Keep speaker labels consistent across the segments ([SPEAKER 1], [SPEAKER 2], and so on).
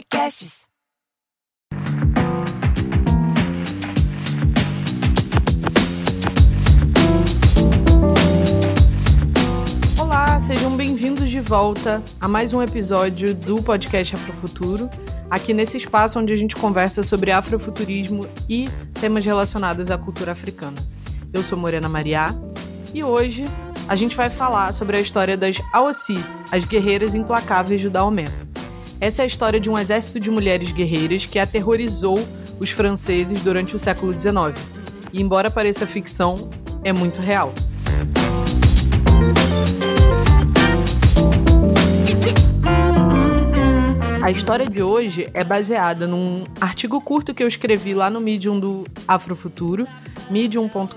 [SPEAKER 1] Podcasts.
[SPEAKER 2] Olá, sejam bem-vindos de volta a mais um episódio do podcast Afrofuturo. Aqui nesse espaço onde a gente conversa sobre afrofuturismo e temas relacionados à cultura africana. Eu sou Morena Mariá e hoje a gente vai falar sobre a história das Aossi, as guerreiras implacáveis do Daomé. Essa é a história de um exército de mulheres guerreiras que aterrorizou os franceses durante o século XIX. E, embora pareça ficção, é muito real. A história de hoje é baseada num artigo curto que eu escrevi lá no Medium do Afrofuturo, medium.com.br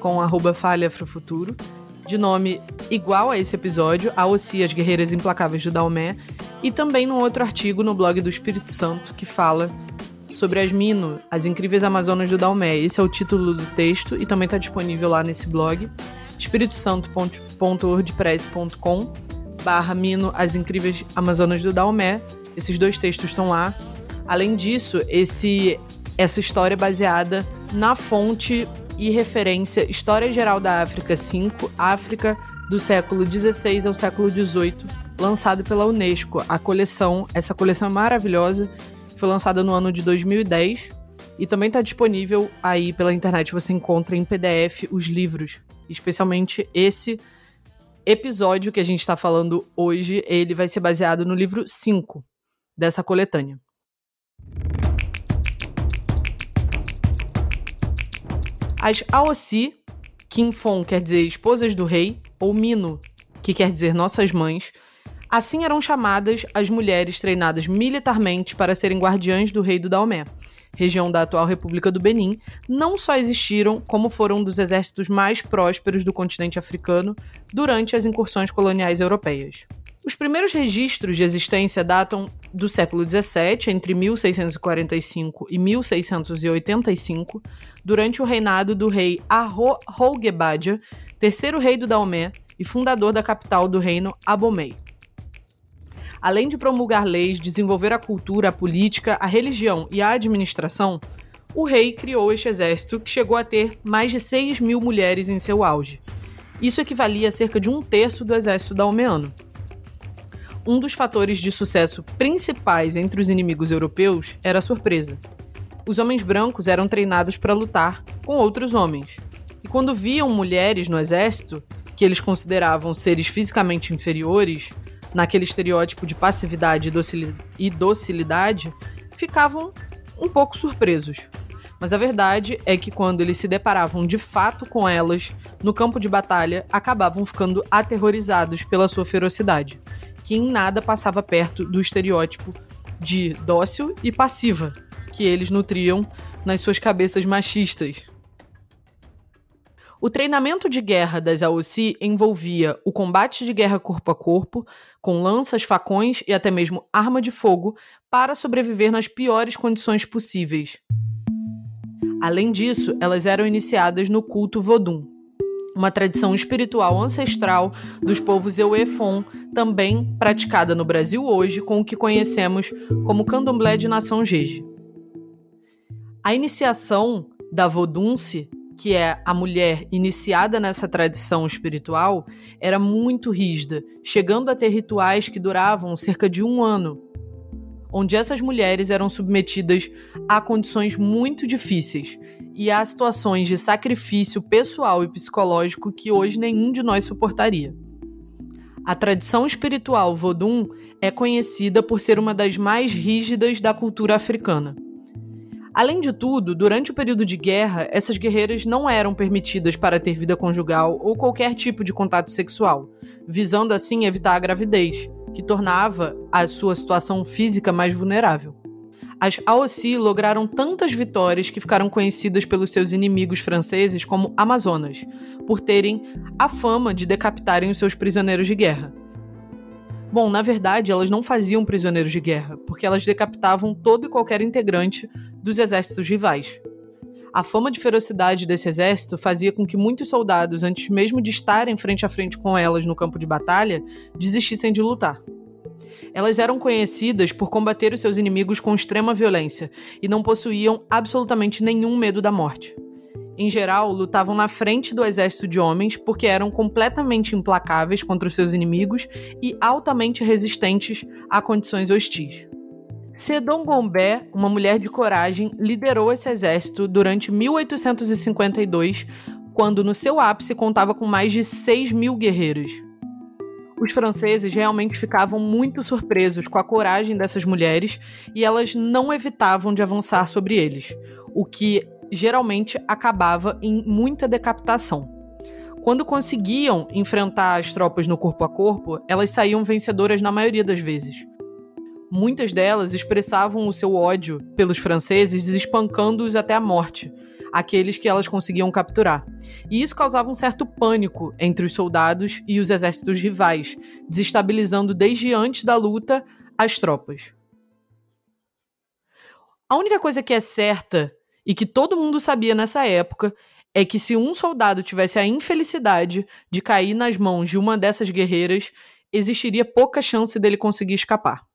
[SPEAKER 2] de nome igual a esse episódio, a Ossi, as Guerreiras Implacáveis do Daomé, e também num outro artigo no blog do Espírito Santo que fala sobre as Mino, as incríveis Amazonas do Daomé. Esse é o título do texto e também está disponível lá nesse blog, espiritosanto.wordpress.com barra Mino, as incríveis Amazonas do Daomé. Esses dois textos estão lá. Além disso, esse essa história é baseada na fonte e referência História Geral da África 5, África do século 16 ao século 18, lançado pela Unesco. A coleção, essa coleção é maravilhosa, foi lançada no ano de 2010 e também está disponível aí pela internet. Você encontra em PDF os livros, especialmente esse episódio que a gente está falando hoje. Ele vai ser baseado no livro 5 dessa coletânea. As Aossi, Kinfon quer dizer esposas do rei, ou Mino, que quer dizer nossas mães, assim eram chamadas as mulheres treinadas militarmente para serem guardiãs do rei do Daomé, região da atual República do Benin, não só existiram, como foram um dos exércitos mais prósperos do continente africano durante as incursões coloniais europeias. Os primeiros registros de existência datam do século XVII, entre 1645 e 1685, durante o reinado do rei Arrogebadia, terceiro rei do Daomé e fundador da capital do reino, Abomey. Além de promulgar leis, desenvolver a cultura, a política, a religião e a administração, o rei criou este exército que chegou a ter mais de 6 mil mulheres em seu auge. Isso equivalia a cerca de um terço do exército daomeano um dos fatores de sucesso principais entre os inimigos europeus era a surpresa. Os homens brancos eram treinados para lutar com outros homens. E quando viam mulheres no exército, que eles consideravam seres fisicamente inferiores, naquele estereótipo de passividade e docilidade, ficavam um pouco surpresos. Mas a verdade é que quando eles se deparavam de fato com elas no campo de batalha, acabavam ficando aterrorizados pela sua ferocidade que em nada passava perto do estereótipo de dócil e passiva que eles nutriam nas suas cabeças machistas. O treinamento de guerra das AOC envolvia o combate de guerra corpo a corpo, com lanças, facões e até mesmo arma de fogo, para sobreviver nas piores condições possíveis. Além disso, elas eram iniciadas no culto Vodun, uma tradição espiritual ancestral dos povos Euefon, também praticada no Brasil hoje com o que conhecemos como candomblé de nação Jeje. A iniciação da Vodunce, que é a mulher iniciada nessa tradição espiritual, era muito rígida, chegando a ter rituais que duravam cerca de um ano, onde essas mulheres eram submetidas a condições muito difíceis e a situações de sacrifício pessoal e psicológico que hoje nenhum de nós suportaria. A tradição espiritual Vodun é conhecida por ser uma das mais rígidas da cultura africana. Além de tudo, durante o período de guerra, essas guerreiras não eram permitidas para ter vida conjugal ou qualquer tipo de contato sexual, visando assim evitar a gravidez, que tornava a sua situação física mais vulnerável. As Aossi lograram tantas vitórias que ficaram conhecidas pelos seus inimigos franceses como Amazonas, por terem a fama de decapitarem os seus prisioneiros de guerra. Bom, na verdade, elas não faziam prisioneiros de guerra, porque elas decapitavam todo e qualquer integrante dos exércitos rivais. A fama de ferocidade desse exército fazia com que muitos soldados, antes mesmo de estarem frente a frente com elas no campo de batalha, desistissem de lutar. Elas eram conhecidas por combater os seus inimigos com extrema violência e não possuíam absolutamente nenhum medo da morte. Em geral, lutavam na frente do exército de homens porque eram completamente implacáveis contra os seus inimigos e altamente resistentes a condições hostis. Sedon Gombé, uma mulher de coragem, liderou esse exército durante 1852, quando no seu ápice contava com mais de 6 mil guerreiros. Os franceses realmente ficavam muito surpresos com a coragem dessas mulheres e elas não evitavam de avançar sobre eles, o que geralmente acabava em muita decapitação. Quando conseguiam enfrentar as tropas no corpo a corpo, elas saíam vencedoras na maioria das vezes. Muitas delas expressavam o seu ódio pelos franceses espancando-os até a morte, aqueles que elas conseguiam capturar. E isso causava um certo pânico entre os soldados e os exércitos rivais, desestabilizando desde antes da luta as tropas. A única coisa que é certa e que todo mundo sabia nessa época é que se um soldado tivesse a infelicidade de cair nas mãos de uma dessas guerreiras, existiria pouca chance dele conseguir escapar.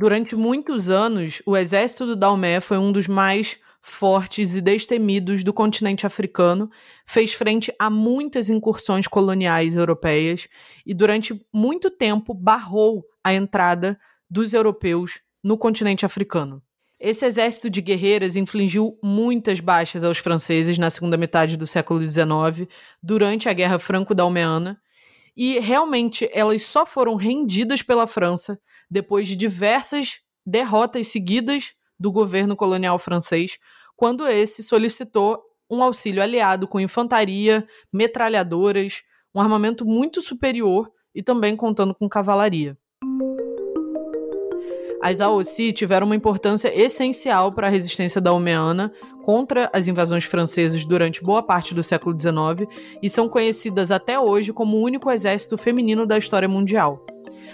[SPEAKER 2] Durante muitos anos, o exército do Dalmé foi um dos mais fortes e destemidos do continente africano, fez frente a muitas incursões coloniais europeias e durante muito tempo barrou a entrada dos europeus no continente africano. Esse exército de guerreiras infligiu muitas baixas aos franceses na segunda metade do século XIX, durante a Guerra Franco-Dalmeana, e realmente elas só foram rendidas pela França depois de diversas derrotas seguidas do governo colonial francês, quando esse solicitou um auxílio aliado com infantaria, metralhadoras, um armamento muito superior e também contando com cavalaria. As AOC tiveram uma importância essencial para a resistência da Almeana contra as invasões francesas durante boa parte do século XIX e são conhecidas até hoje como o único exército feminino da história mundial.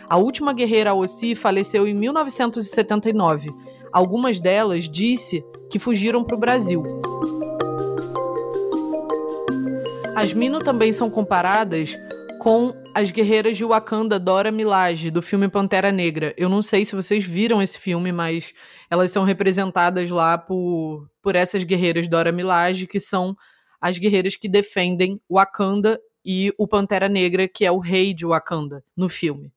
[SPEAKER 2] A última guerreira Ossi faleceu em 1979. Algumas delas disse que fugiram para o Brasil. As Mino também são comparadas com as guerreiras de Wakanda Dora Milaje, do filme Pantera Negra. Eu não sei se vocês viram esse filme, mas elas são representadas lá por, por essas guerreiras Dora Milaje, que são as guerreiras que defendem Wakanda e o Pantera Negra, que é o rei de Wakanda, no filme.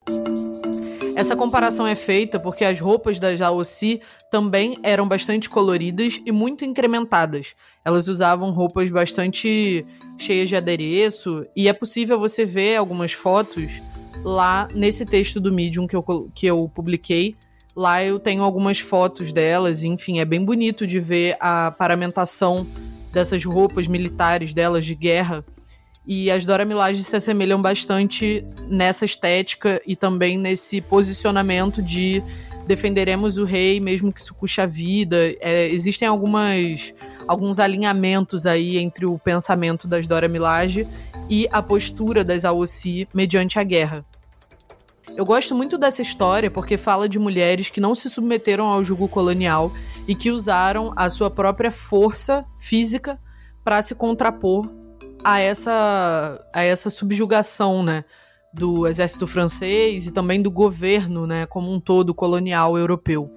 [SPEAKER 2] Essa comparação é feita porque as roupas da Jaossi também eram bastante coloridas e muito incrementadas. Elas usavam roupas bastante cheias de adereço e é possível você ver algumas fotos lá nesse texto do Medium que eu, que eu publiquei. Lá eu tenho algumas fotos delas, enfim, é bem bonito de ver a paramentação dessas roupas militares delas de guerra e as Dora Milaje se assemelham bastante nessa estética e também nesse posicionamento de defenderemos o rei mesmo que isso custe a vida. É, existem algumas alguns alinhamentos aí entre o pensamento das Dora Milaje e a postura das Aossi mediante a guerra. Eu gosto muito dessa história porque fala de mulheres que não se submeteram ao jugo colonial e que usaram a sua própria força física para se contrapor a essa, a essa subjugação, né? Do exército francês e também do governo, né? Como um todo colonial europeu.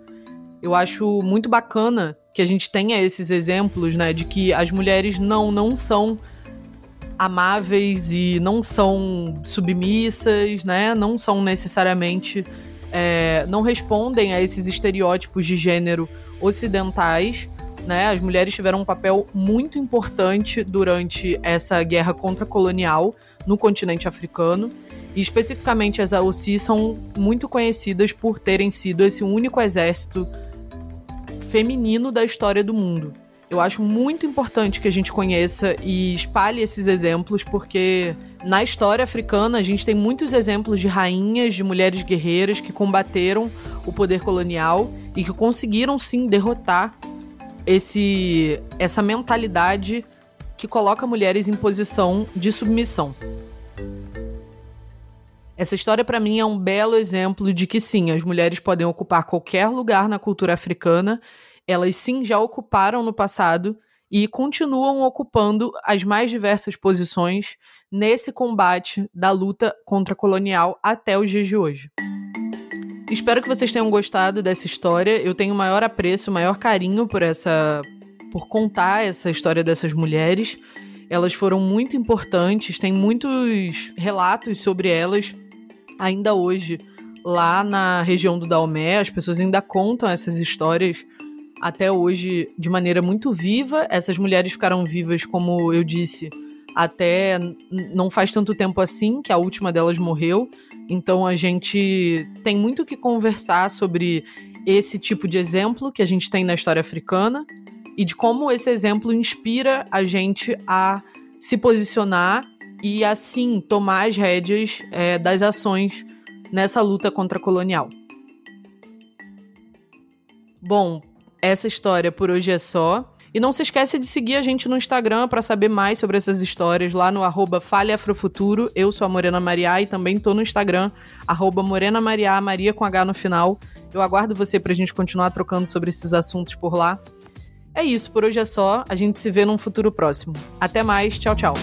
[SPEAKER 2] Eu acho muito bacana que a gente tenha esses exemplos, né? De que as mulheres não, não são amáveis e não são submissas, né? Não são necessariamente. É, não respondem a esses estereótipos de gênero ocidentais, né? As mulheres tiveram um papel muito importante durante essa guerra contra-colonial no continente africano. E especificamente as AOC são muito conhecidas por terem sido esse único exército feminino da história do mundo. Eu acho muito importante que a gente conheça e espalhe esses exemplos, porque na história africana a gente tem muitos exemplos de rainhas, de mulheres guerreiras que combateram o poder colonial e que conseguiram sim derrotar esse essa mentalidade que coloca mulheres em posição de submissão. Essa história para mim é um belo exemplo de que sim, as mulheres podem ocupar qualquer lugar na cultura africana, elas sim já ocuparam no passado e continuam ocupando as mais diversas posições nesse combate da luta contra colonial até os dias de hoje. Espero que vocês tenham gostado dessa história. Eu tenho o maior apreço, o maior carinho por essa por contar essa história dessas mulheres. Elas foram muito importantes, tem muitos relatos sobre elas ainda hoje lá na região do Daomé. As pessoas ainda contam essas histórias até hoje de maneira muito viva. Essas mulheres ficaram vivas, como eu disse, até não faz tanto tempo assim que a última delas morreu. Então a gente tem muito que conversar sobre esse tipo de exemplo que a gente tem na história africana e de como esse exemplo inspira a gente a se posicionar e assim tomar as rédeas é, das ações nessa luta contra a colonial. Bom, essa história por hoje é só. E não se esqueça de seguir a gente no Instagram para saber mais sobre essas histórias lá no arroba Afrofuturo. Eu sou a Morena Maria e também tô no Instagram, arroba Morena Maria, Maria com H no final. Eu aguardo você pra gente continuar trocando sobre esses assuntos por lá. É isso, por hoje é só. A gente se vê num futuro próximo. Até mais, tchau, tchau.